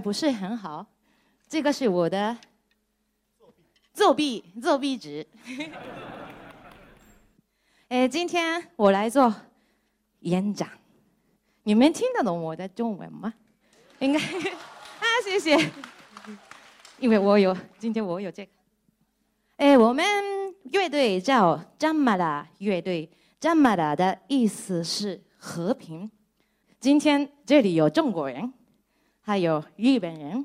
不是很好，这个是我的作弊作弊纸。哎，今天我来做演讲，你们听得懂我的中文吗？应该 啊，谢谢。因为我有今天我有这个，哎，我们乐队叫张马达乐队，张马达的意思是。和平。今天这里有中国人，还有日本人，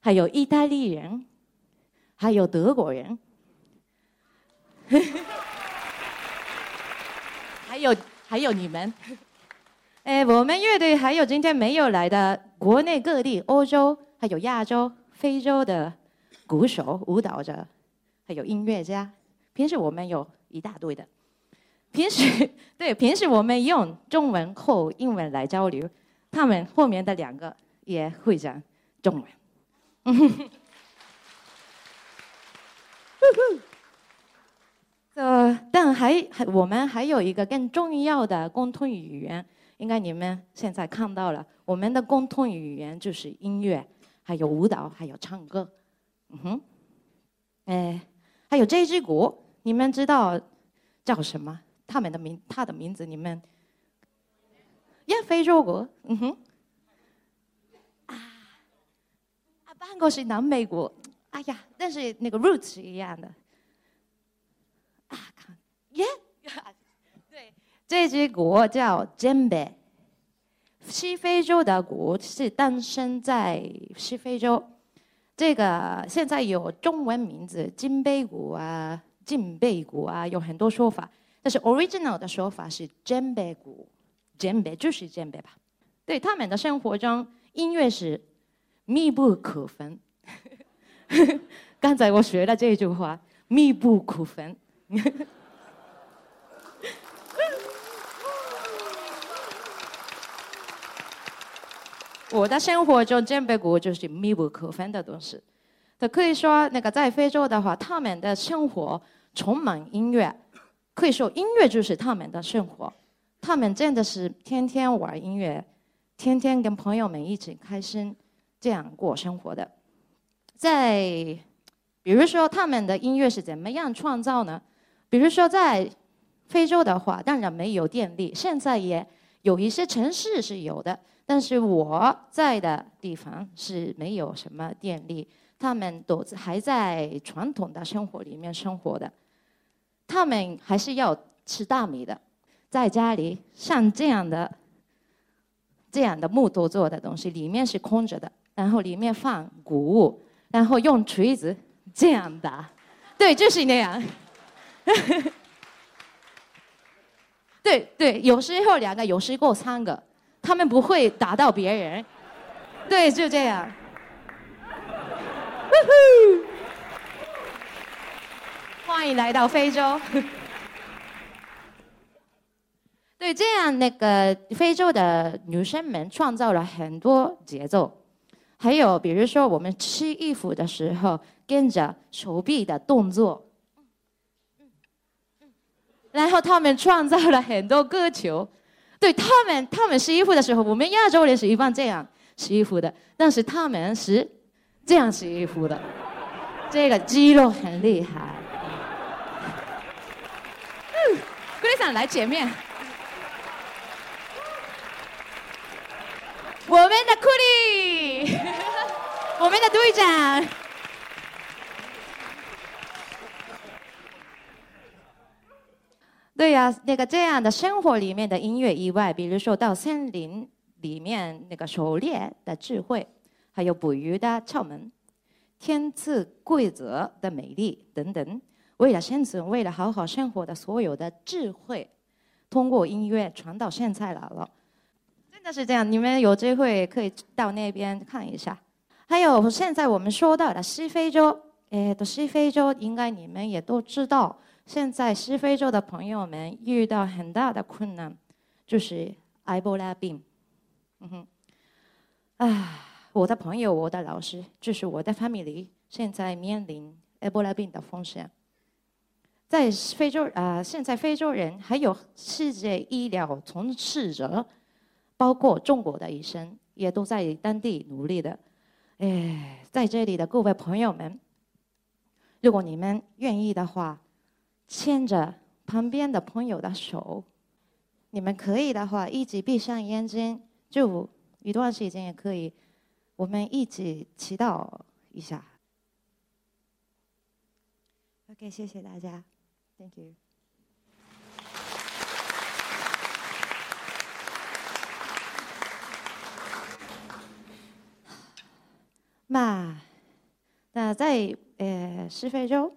还有意大利人，还有德国人，还有还有你们。哎，我们乐队还有今天没有来的国内各地、欧洲、还有亚洲、非洲的鼓手、舞蹈者，还有音乐家。平时我们有一大堆的。平时对平时我们用中文或英文来交流，他们后面的两个也会讲中文。呃，但还还我们还有一个更重要的共同语言，应该你们现在看到了，我们的共同语言就是音乐，还有舞蹈，还有唱歌。嗯哼，哎，还有这只鼓，你们知道叫什么？他们的名，他的名字，你们，呀，非洲国，嗯哼，啊，啊，半个是南美国，哎呀，但是那个 roots 是一样的，啊，看，耶，对，这支鼓叫 Jembe，西非洲的鼓是诞生在西非洲，这个现在有中文名字，金杯鼓啊，金贝鼓啊，有很多说法。但是 original 的说法是 jembe 鉴别就是鉴别吧？对，他们的生活中音乐是密不可分。刚才我学了这句话，密不可分。我的生活中 jembe 鼓就是密不可分的东西。他可以说，那个在非洲的话，他们的生活充满音乐。可以说，音乐就是他们的生活。他们真的是天天玩音乐，天天跟朋友们一起开心，这样过生活的。在，比如说他们的音乐是怎么样创造呢？比如说在非洲的话，当然没有电力，现在也有一些城市是有的，但是我在的地方是没有什么电力，他们都还在传统的生活里面生活的。他们还是要吃大米的，在家里像这样的、这样的木头做的东西，里面是空着的，然后里面放谷物，然后用锤子这样打，对，就是那样。对对，有时候两个，有时候三个，他们不会打到别人，对，就这样。欢迎来到非洲。对，这样那个非洲的女生们创造了很多节奏，还有比如说我们吃衣服的时候跟着手臂的动作，然后他们创造了很多歌球。对他们，他们洗衣服的时候，我们亚洲人是一般这样洗衣服的，但是他们是这样洗衣服的。这个肌肉很厉害。嗯，姑娘想来前面。我们的库里，我们的队长。对呀，那个这样的生活里面的音乐以外，比如说到森林里面那个狩猎的智慧，还有捕鱼的窍门，天赐规则的美丽等等，为了生存，为了好好生活的所有的智慧，通过音乐传到现在来了。真的是这样，你们有机会可以到那边看一下。还有现在我们说到的西非洲，哎，的西非洲应该你们也都知道。现在西非洲的朋友们遇到很大的困难，就是埃博拉病。嗯哼，啊，我的朋友，我的老师，就是我的 family，现在面临埃博拉病的风险。在非洲啊，现在非洲人还有世界医疗从事者，包括中国的医生，也都在当地努力的。哎，在这里的各位朋友们，如果你们愿意的话。牵着旁边的朋友的手，你们可以的话，一起闭上眼睛，就一段时间也可以。我们一起祈祷一下。OK，谢谢大家，Thank you。那那在呃西非洲。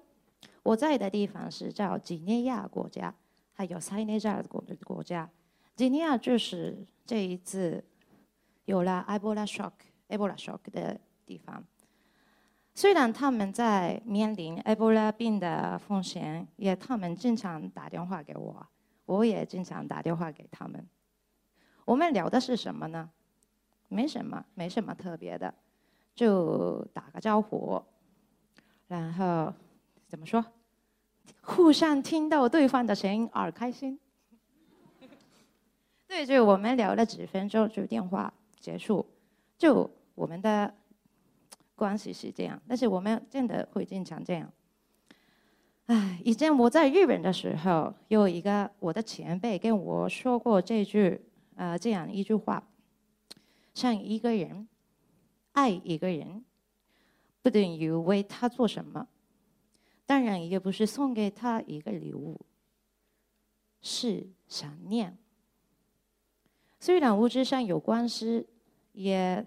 我在的地方是叫几内亚国家，还有塞内加尔国国家。几内亚就是这一次有了埃博拉 shock、埃博拉 shock 的地方。虽然他们在面临埃博拉病的风险，也他们经常打电话给我，我也经常打电话给他们。我们聊的是什么呢？没什么，没什么特别的，就打个招呼，然后。怎么说？互相听到对方的声音而开心。对，就我们聊了几分钟，就电话结束，就我们的关系是这样。但是我们真的会经常这样。唉，以前我在日本的时候，有一个我的前辈跟我说过这句，呃，这样一句话：，像一个人爱一个人，不等于为他做什么。当然也不是送给他一个礼物，是想念。虽然物质上有关系，也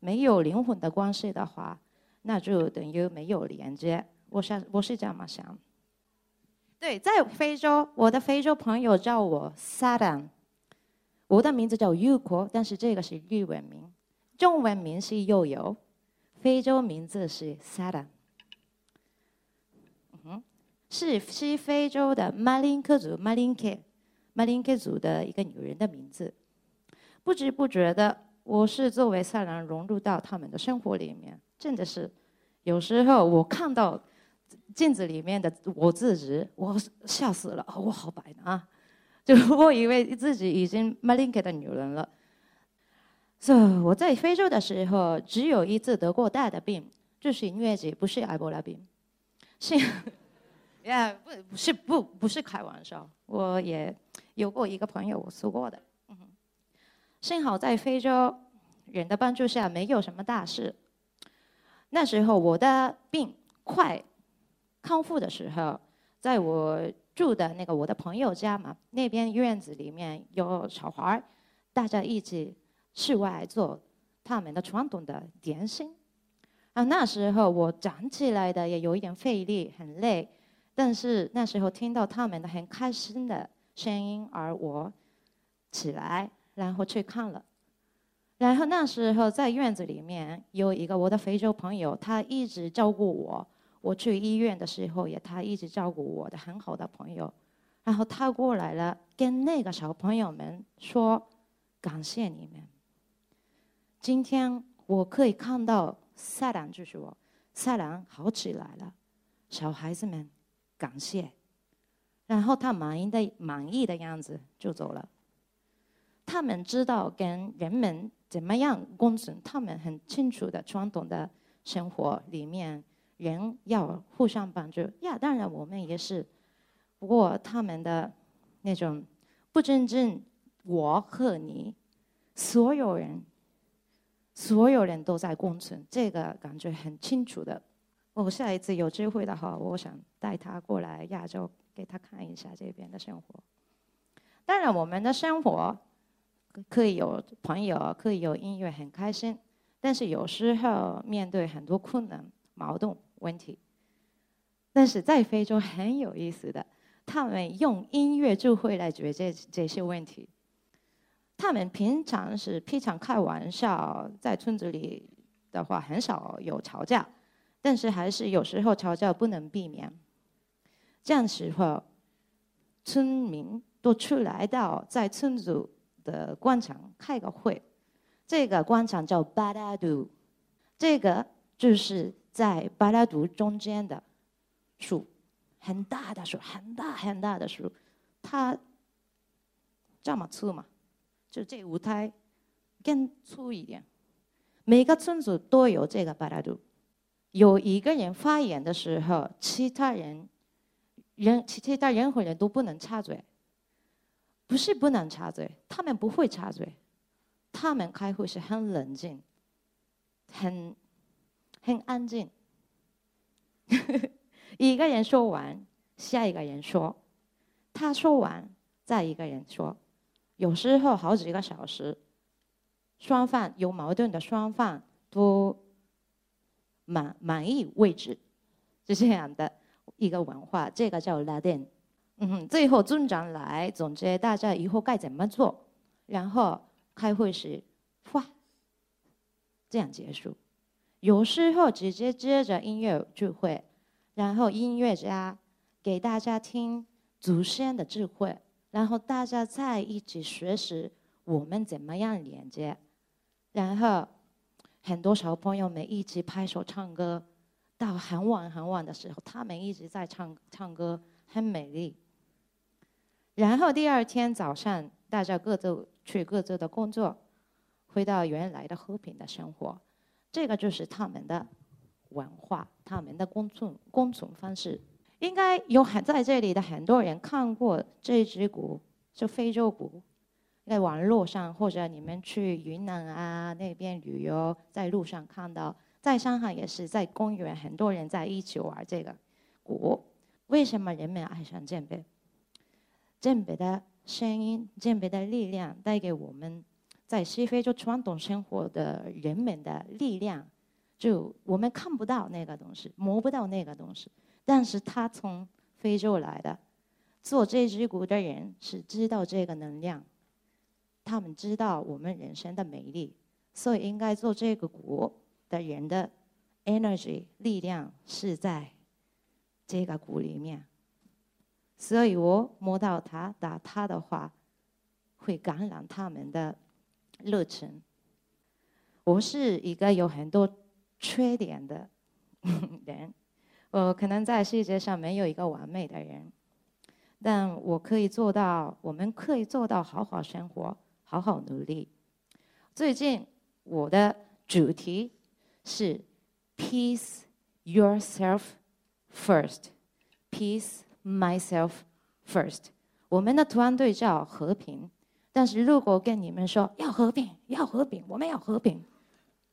没有灵魂的关系的话，那就等于没有连接。我想我是这样想。对，在非洲，我的非洲朋友叫我 Sadan，我的名字叫 Yuko，但是这个是日文名，中文名是悠悠，非洲名字是 Sadan。是西非洲的马林克族马林克马林克族的一个女人的名字。不知不觉的，我是作为萨兰融入到他们的生活里面。真的是，有时候我看到镜子里面的我自己，我笑死了。我好白啊！就我以为自己已经马林克的女人了。所以我在非洲的时候，只有一次得过大的病，就是疟疾，不是埃博拉病。是。呀，不不是不不是开玩笑，我也有过一个朋友，我说过的。幸好在非洲人的帮助下，没有什么大事。那时候我的病快康复的时候，在我住的那个我的朋友家嘛，那边院子里面有小孩大家一起室外做他们的传统的点心。啊，那时候我长起来的也有一点费力，很累。但是那时候听到他们的很开心的声音，而我起来，然后去看了。然后那时候在院子里面有一个我的非洲朋友，他一直照顾我。我去医院的时候，也他一直照顾我的很好的朋友。然后他过来了，跟那个小朋友们说：“感谢你们，今天我可以看到赛兰就是我，赛兰好起来了，小孩子们。”感谢，然后他满意的满意的样子就走了。他们知道跟人们怎么样共存，他们很清楚的传统的生活里面，人要互相帮助呀，当然我们也是，不过他们的那种不真正我和你，所有人，所有人都在共存，这个感觉很清楚的。我下一次有机会的话，我想带他过来亚洲，给他看一下这边的生活。当然，我们的生活可以有朋友，可以有音乐，很开心。但是有时候面对很多困难、矛盾。问题，但是在非洲很有意思的，他们用音乐就会来解决这些问题。他们平常是非常开玩笑，在村子里的话很少有吵架，但是还是有时候吵架不能避免。这样时候，村民都出来到在村子的广场开个会，这个广场叫巴拉杜，这个就是。在巴拉杜中间的树，很大的树，很大很大的树，它这么粗嘛？就这舞台更粗一点。每个村子都有这个巴拉图。有一个人发言的时候，其他人人其他任何人都不能插嘴。不是不能插嘴，他们不会插嘴。他们开会是很冷静，很。很安静，一个人说完，下一个人说，他说完，再一个人说，有时候好几个小时，双方有矛盾的双方都满满意为止，是这样的一个文化，这个叫拉丁。嗯，最后村长来总结大家以后该怎么做，然后开会时，哗，这样结束。有时候直接接着音乐聚会，然后音乐家给大家听祖先的智慧，然后大家在一起学习我们怎么样连接，然后很多小朋友们一起拍手唱歌，到很晚很晚的时候，他们一直在唱唱歌，很美丽。然后第二天早上，大家各自去各自的工作，回到原来的和平的生活。这个就是他们的文化，他们的共存共存方式。应该有很在这里的很多人看过这只鼓，就非洲鼓，在网络上或者你们去云南啊那边旅游，在路上看到，在上海也是在公园，很多人在一起玩这个鼓。为什么人们爱上鉴别？鉴别的声音，鉴别的力量带给我们。在西非洲传统生活的人们的力量，就我们看不到那个东西，摸不到那个东西，但是他从非洲来的，做这支鼓的人是知道这个能量，他们知道我们人生的美丽，所以应该做这个鼓的人的 energy 力量是在这个鼓里面，所以我摸到他打他的话，会感染他们的。热忱。我是一个有很多缺点的人，我可能在世界上没有一个完美的人，但我可以做到，我们可以做到好好生活，好好努力。最近我的主题是 “Peace yourself first”，“Peace myself first”。我们的团队叫和平。但是如果跟你们说要和平，要和平，我们要和平，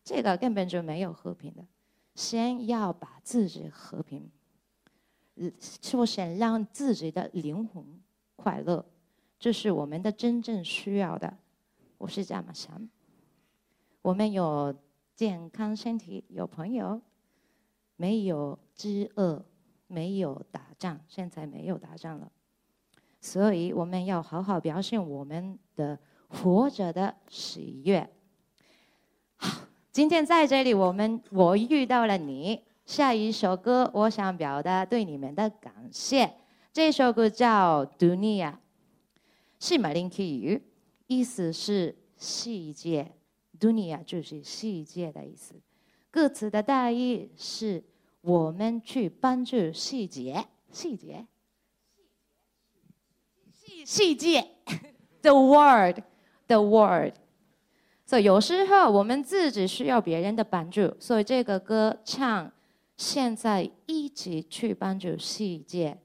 这个根本就没有和平的。先要把自己和平，首先让自己的灵魂快乐，这是我们的真正需要的。我是这么想。我们有健康身体，有朋友，没有饥饿，没有打仗，现在没有打仗了。所以我们要好好表现我们的活着的喜悦。今天在这里，我们我遇到了你。下一首歌，我想表达对你们的感谢。这首歌叫《Dunia》，是马林基语，意思是世界。Dunia 就是世界的意思。歌词的大意是我们去帮助世界，世界。世界，the world，the world。所以有时候我们自己需要别人的帮助所以这个歌唱现在一起去帮助世界。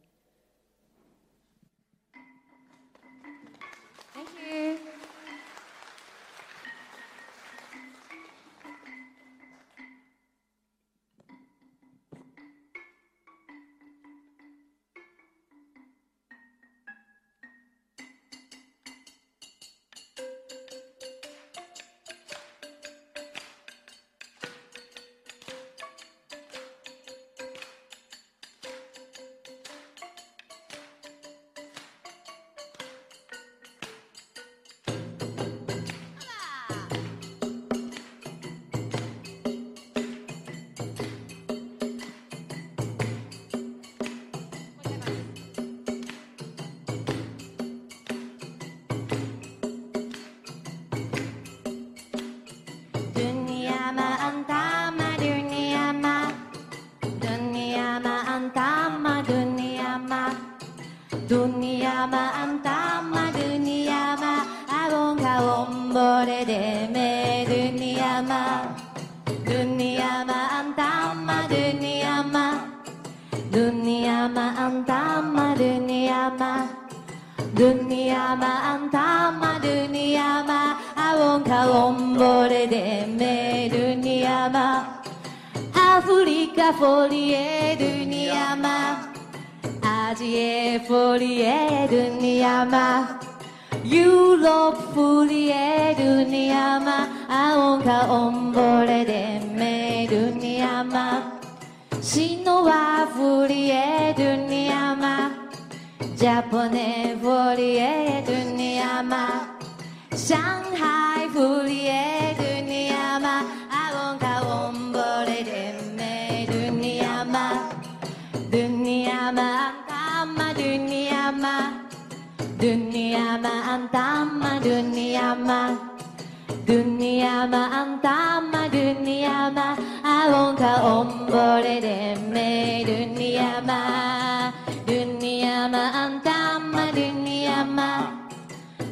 antama dünyama Dünyama antama dünyama Avonka ombore de dünyama Dünyama antama dünyama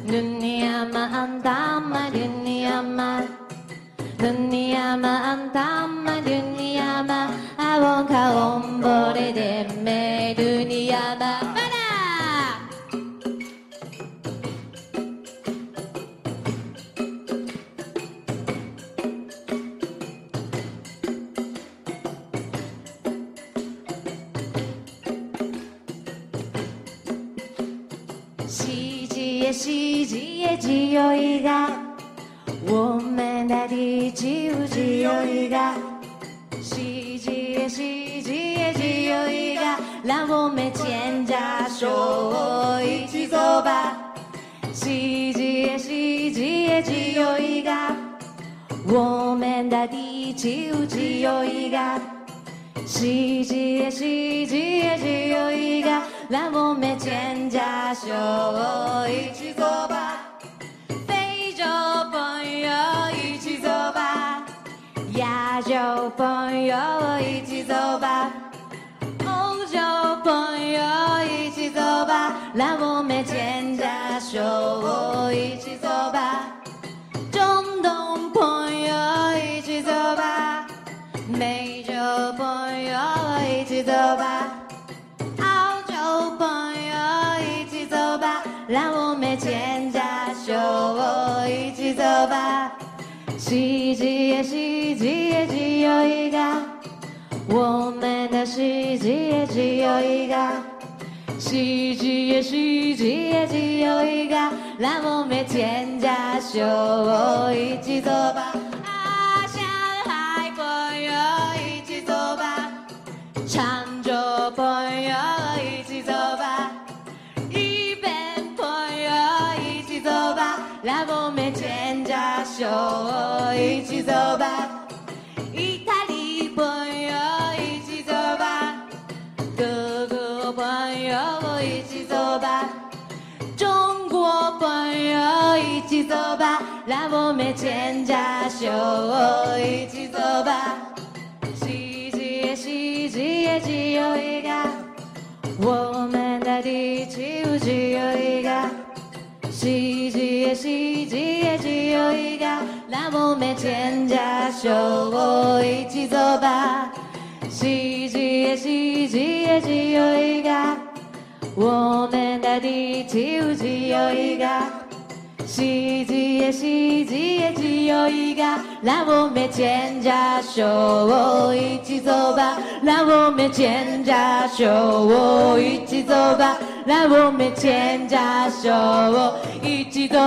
Dünyama antama dünyama Dünyama antama dünyama Avonka ombore de me dünyama 只有一个我们的地球只有一个喜极也喜极也喜有一个让我们牵着手一起走吧。喜极也喜极也喜有一个我们的地球只有一个喜极也喜极也只有一个让我们牵着手一起走吧。小朋友一起走吧。红酒朋友一起走吧。让我们牵着手一起走吧。中东朋友一起走吧。美洲朋友一起走吧。澳洲朋友一起走吧。让我们牵着手一起走吧。奇迹，也奇迹，也奇迹有一个，我们的奇迹，也奇迹有一个，奇迹，也奇迹，也奇迹有一个，让我们全家秀，一起走吧，向海朋友一起走吧，常州朋友一起走吧，日本朋友一起走吧，让我们。手一起走吧，意大利朋友一起走吧，德国朋友一起走吧，中国朋友一起走吧，让我们牵着手一起走吧。世界，世界，只有一个，我们的地球只有一个。CGA CGA 強いがラボメチェンジャー小一ぞば CGA CGA 強いが我们的地球強いが CGA CGA 強いがラボメチェンジャー小一ぞばラボメチェンジャー小一ぞば起走吧，让我们牵着手一起走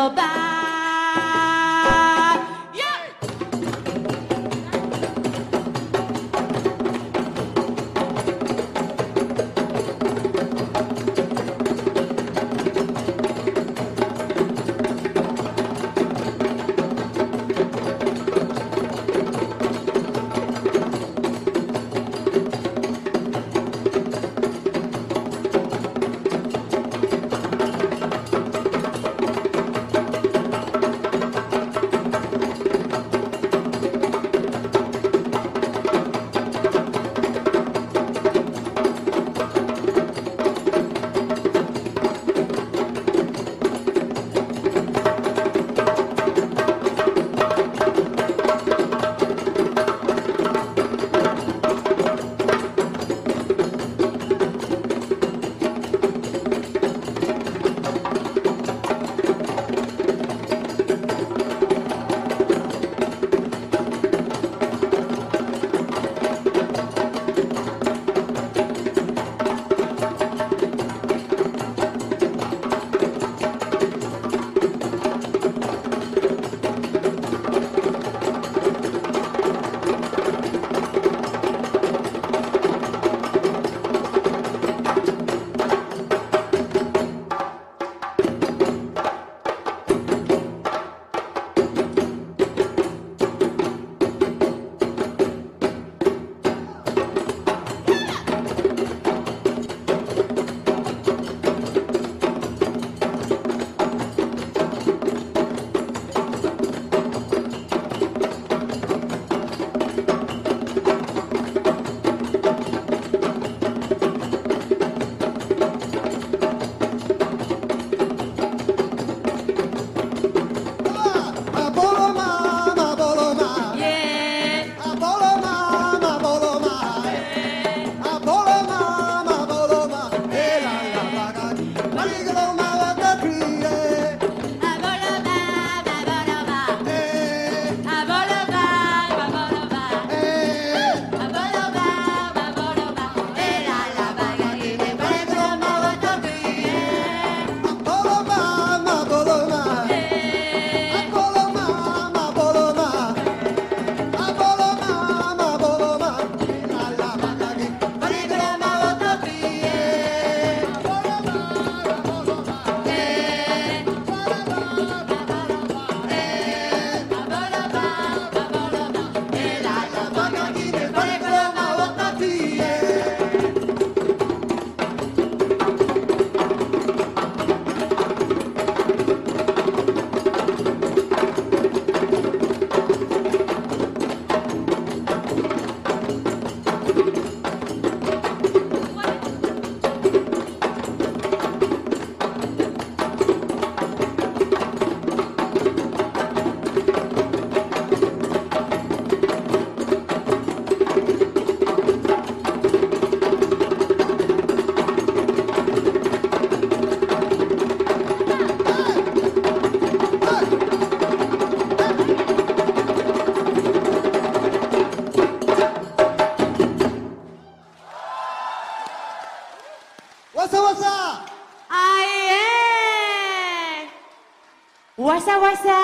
I said.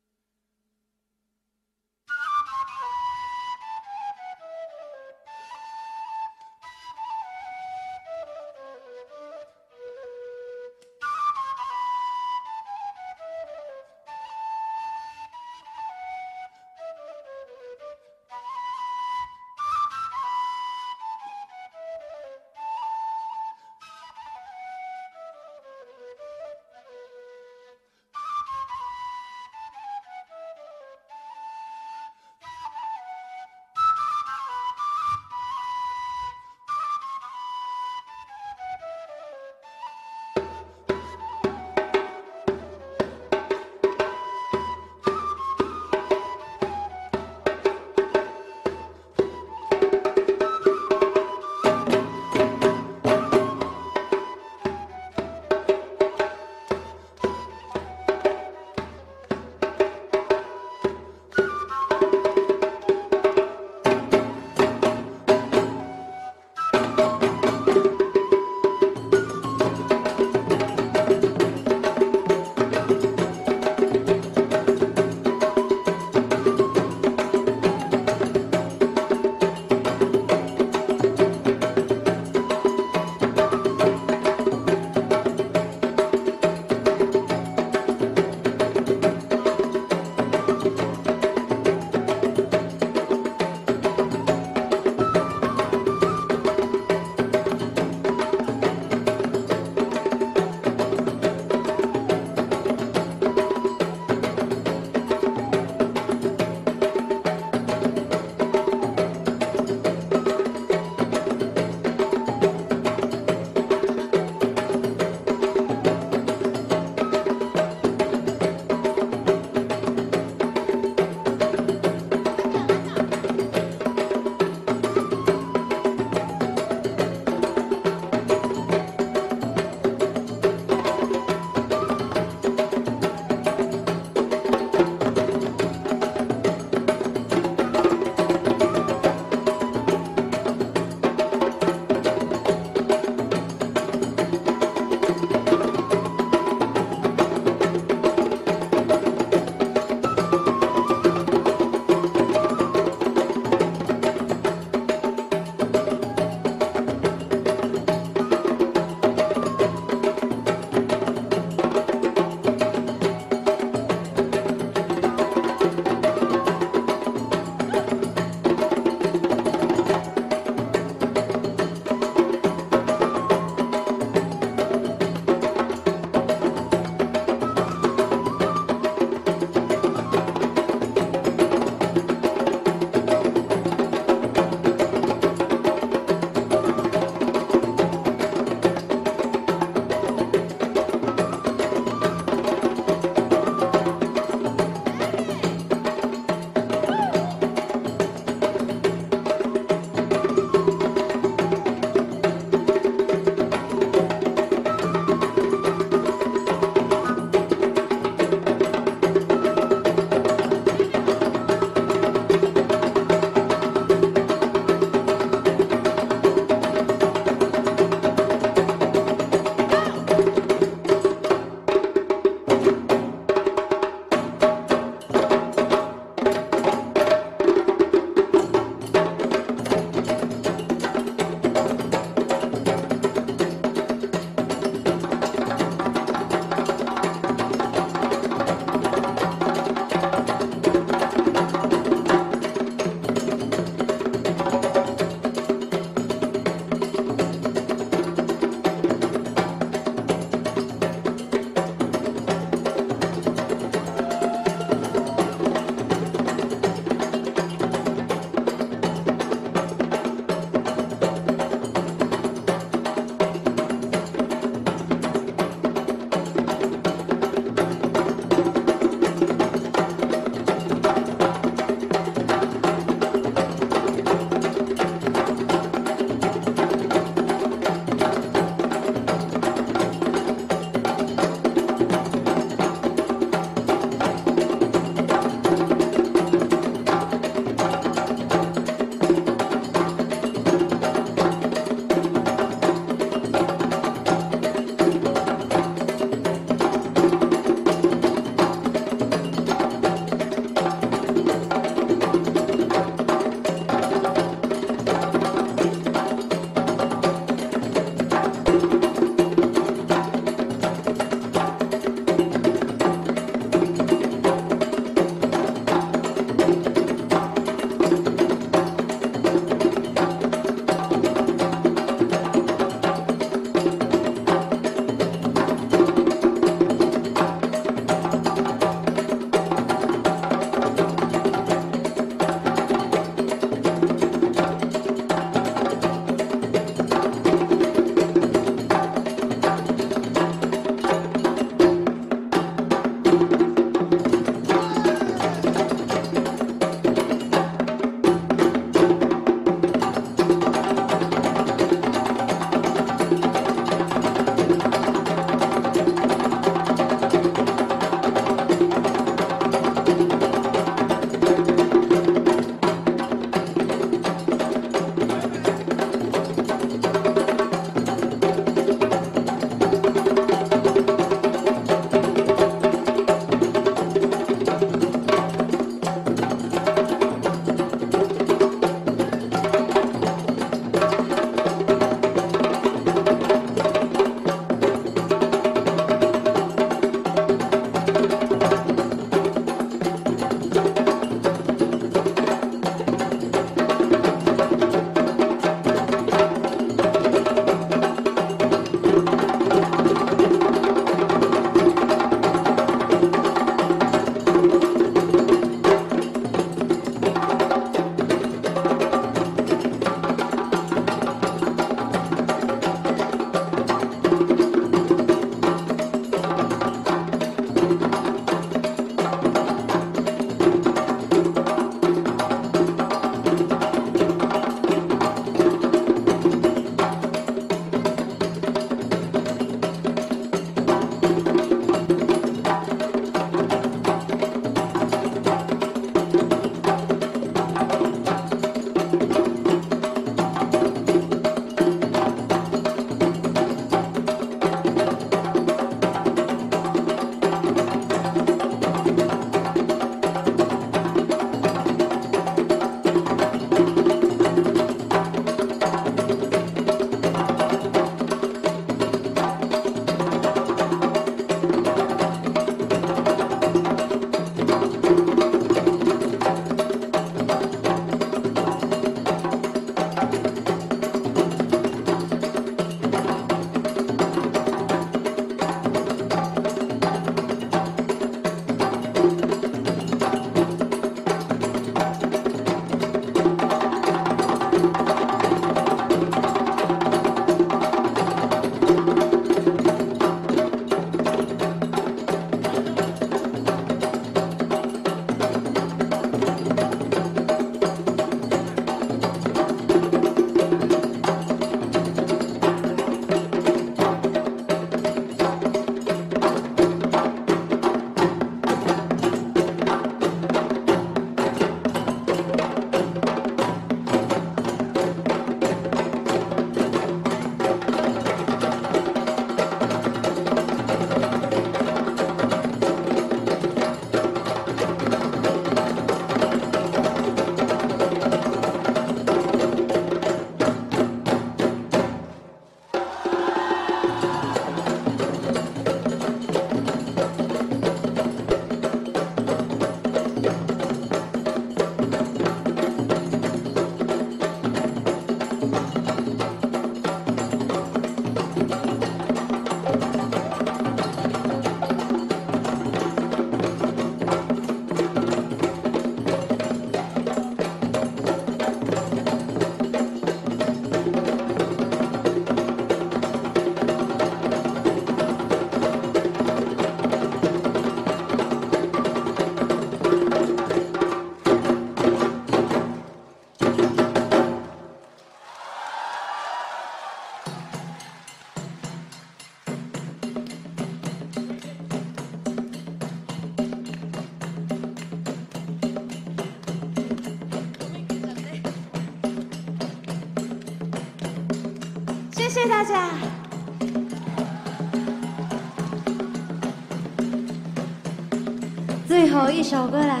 走过来。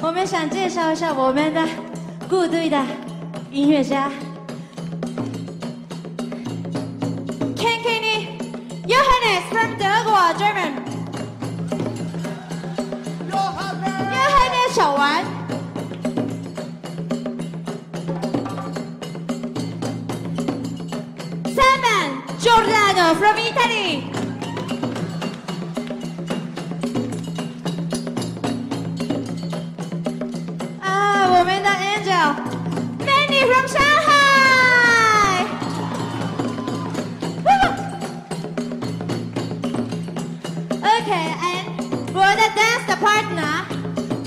我们想介绍一下我们的部队的音乐家。the dance partner,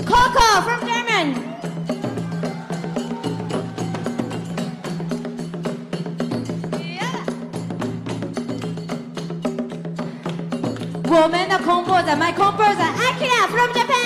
Coco from Germany. Yeah. Woman composer, my composer, Akira from Japan.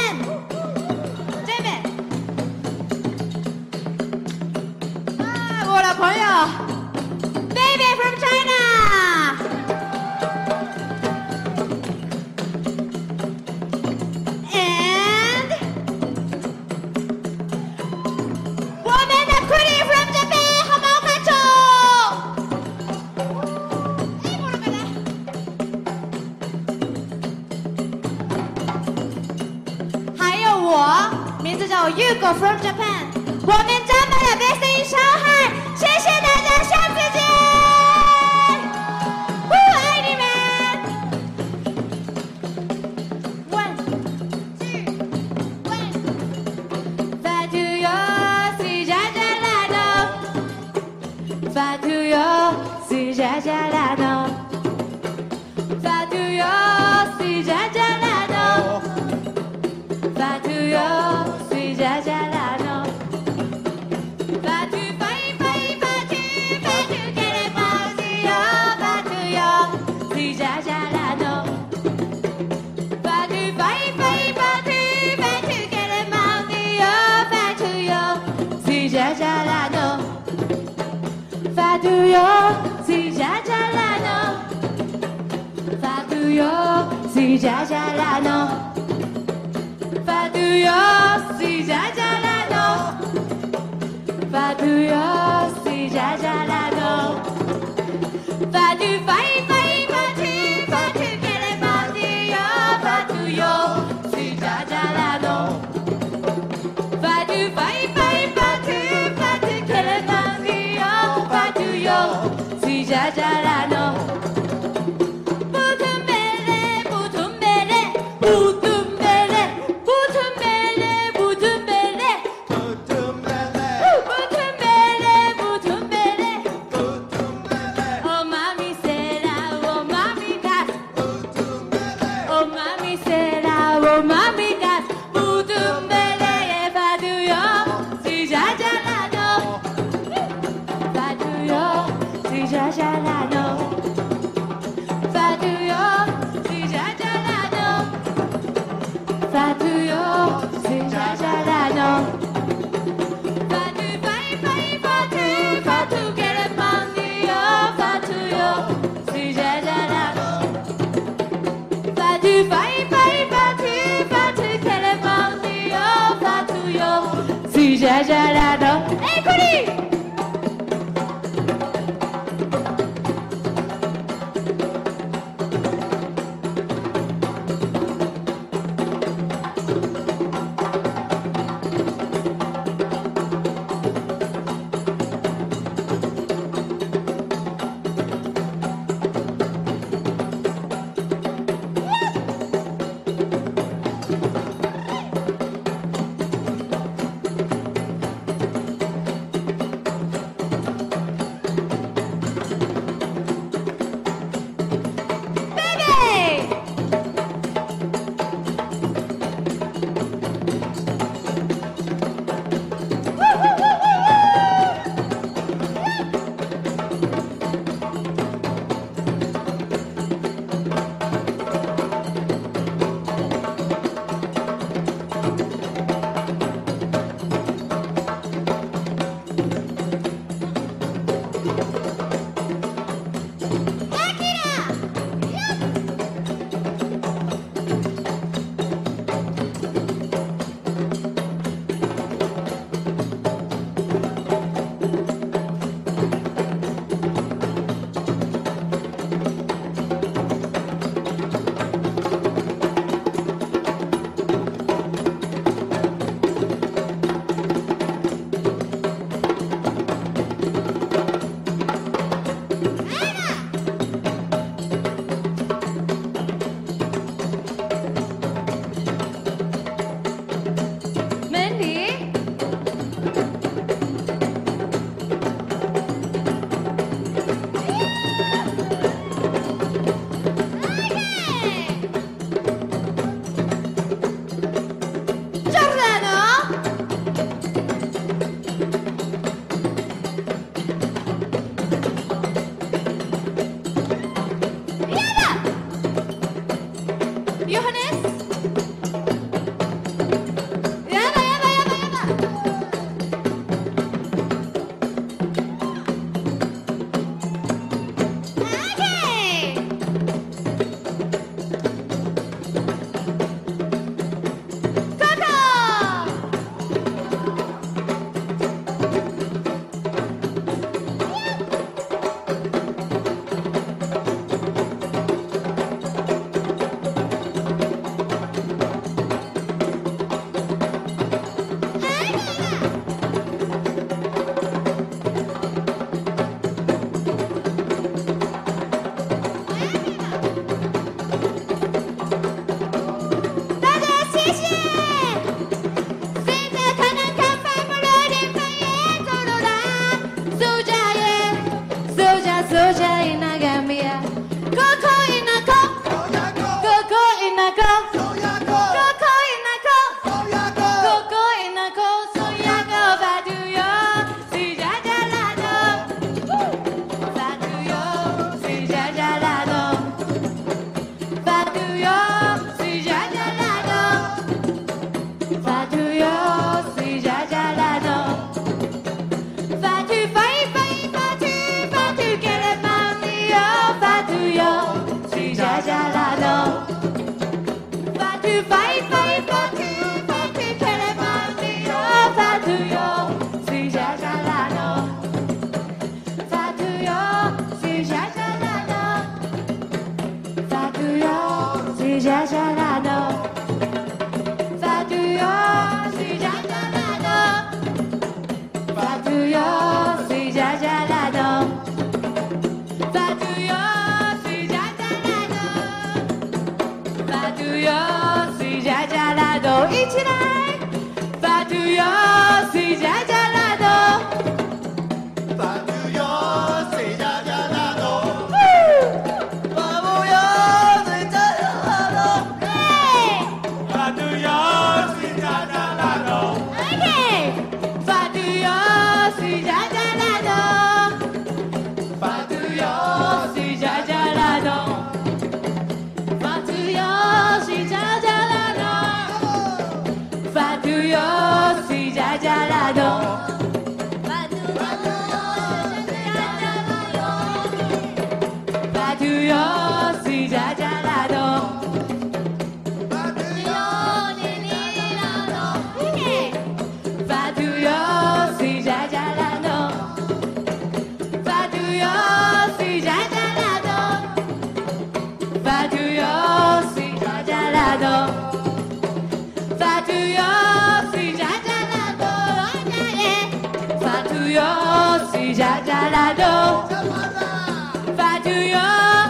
From Japan. Va du va et va já já já Ei, Curi! yeah.